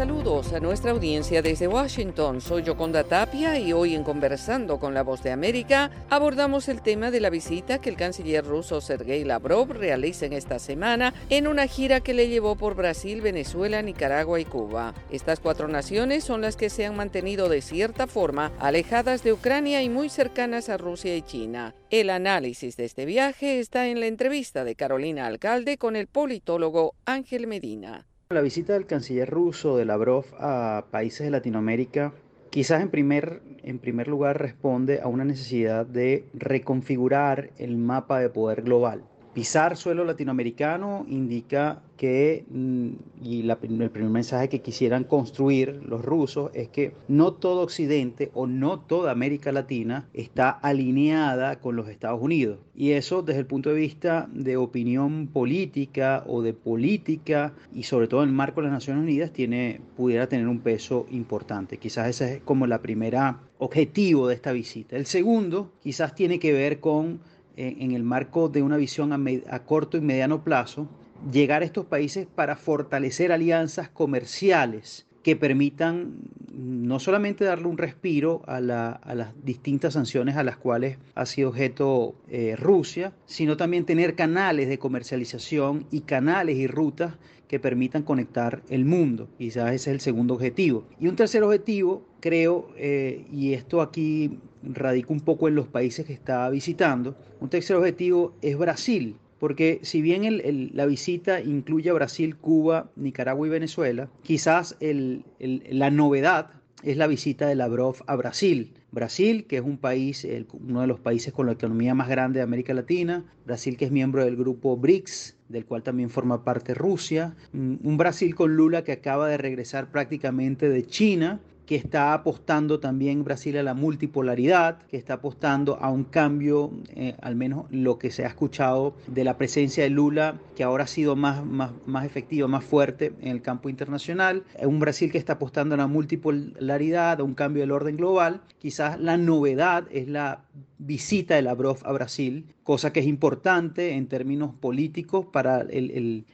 saludos a nuestra audiencia desde Washington. Soy Yoconda Tapia y hoy en Conversando con la Voz de América abordamos el tema de la visita que el canciller ruso Sergei Lavrov realiza en esta semana en una gira que le llevó por Brasil, Venezuela, Nicaragua y Cuba. Estas cuatro naciones son las que se han mantenido de cierta forma alejadas de Ucrania y muy cercanas a Rusia y China. El análisis de este viaje está en la entrevista de Carolina Alcalde con el politólogo Ángel Medina. La visita del canciller ruso de Lavrov a países de Latinoamérica quizás en primer, en primer lugar responde a una necesidad de reconfigurar el mapa de poder global. Pisar suelo latinoamericano indica que, mm, y el primer mensaje que quisieran construir los rusos es que no todo Occidente o no toda América Latina está alineada con los Estados Unidos. Y eso desde el punto de vista de opinión política o de política y sobre todo en el marco de las Naciones Unidas tiene, pudiera tener un peso importante. Quizás ese es como la primera objetivo de esta visita. El segundo quizás tiene que ver con en el marco de una visión a, corto y mediano plazo, llegar a estos países para fortalecer alianzas comerciales que permitan no solamente darle un respiro a, las distintas sanciones a las cuales ha sido objeto eh, Rusia, sino también tener canales de comercialización y canales y rutas que permitan conectar el mundo. Quizás ese es el segundo objetivo. Y un tercer objetivo, creo, eh, y esto aquí radica un poco en los países que está visitando, un tercer objetivo es Brasil porque si bien la visita incluye a Brasil, Cuba, Nicaragua y Venezuela, quizás la novedad es la visita de Lavrov a Brasil. Brasil, que es un país, uno de los países con la economía más grande de América Latina, Brasil que es miembro del grupo BRICS, del cual también forma parte Rusia, un Brasil con Lula que acaba de regresar prácticamente de China que está apostando también Brasil a la multipolaridad, que está apostando a un cambio, eh, al menos lo que se ha escuchado de la presencia de Lula, que ahora ha sido más, más, más efectiva, más fuerte en el campo internacional. Un Brasil que está apostando a la multipolaridad, a un cambio del orden global. Quizás la novedad es la visita de Lavrov a Brasil, cosa que es importante en términos políticos para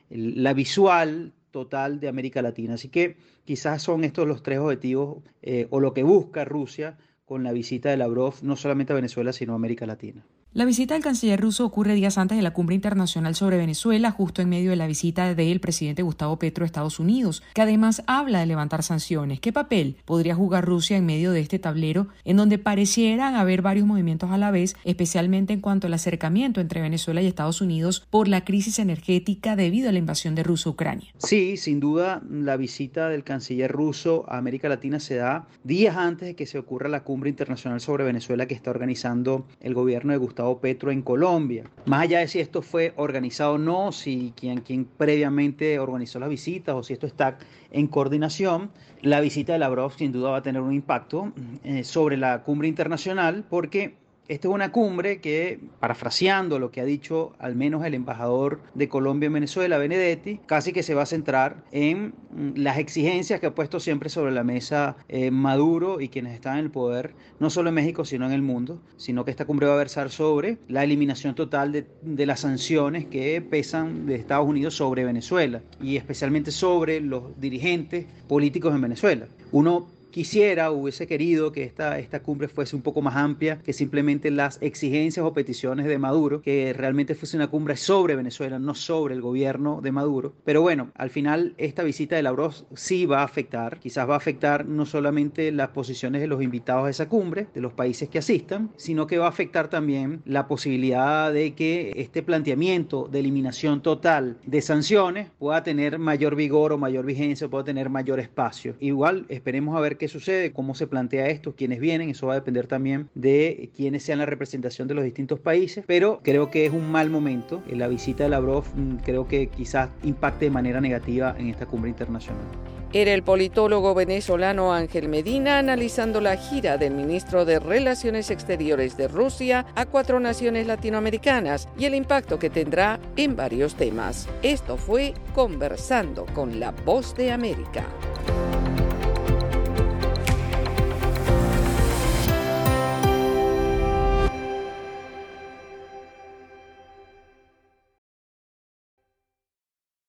la visual total de América Latina. Así que quizás son estos los tres objetivos eh, o lo que busca Rusia con la visita de Lavrov no solamente a Venezuela, sino a América Latina. La visita del canciller ruso ocurre días antes de la cumbre internacional sobre Venezuela, justo en medio de la visita del presidente Gustavo Petro a Estados Unidos, que además habla de levantar sanciones. ¿Qué papel podría jugar Rusia en medio de este tablero en donde parecieran haber varios movimientos a la vez, especialmente en cuanto al acercamiento entre Venezuela y Estados Unidos por la crisis energética debido a la invasión de Rusia a Ucrania? Sí, sin duda, la visita del canciller ruso a América Latina se da días antes de que se ocurra la cumbre internacional sobre Venezuela que está organizando el gobierno de Gustavo Petro en Colombia. Más allá de si esto fue organizado o no, si quien, quien previamente organizó las visitas o si esto está en coordinación, la visita de Lavrov sin duda va a tener un impacto eh, sobre la cumbre internacional porque esta es una cumbre que, parafraseando lo que ha dicho al menos el embajador de Colombia en Venezuela, Benedetti, casi que se va a centrar en mm, las exigencias que ha puesto siempre sobre la mesa eh, Maduro y quienes están en el poder, no solo en México, sino en el mundo, sino que esta cumbre va a versar sobre la eliminación total de, de las sanciones que pesan de Estados Unidos sobre Venezuela y especialmente sobre los dirigentes políticos en Venezuela. Uno quisiera, hubiese querido que esta, esta cumbre fuese un poco más amplia que simplemente las exigencias o peticiones de Maduro, que realmente fuese una cumbre sobre Venezuela, no sobre el gobierno de Maduro. Pero bueno, al final esta visita de Lavrov sí va a afectar, quizás va a afectar no solamente las posiciones de los invitados a esa cumbre, de los países que asistan, sino que va a afectar también la posibilidad de que este planteamiento de eliminación total de sanciones pueda tener mayor vigor o mayor vigencia, pueda tener mayor espacio. Igual esperemos a ver qué sucede, cómo se plantea esto, quiénes vienen, eso va a depender también de quiénes sean la representación de los distintos países, pero creo que es un mal momento. La visita de Lavrov mm, creo que quizás impacte de manera negativa en esta cumbre internacional. Era el politólogo venezolano Ángel Medina analizando la gira del ministro de Relaciones Exteriores de Rusia a cuatro naciones latinoamericanas y el impacto que tendrá en varios temas. Esto fue Conversando con la Voz de América.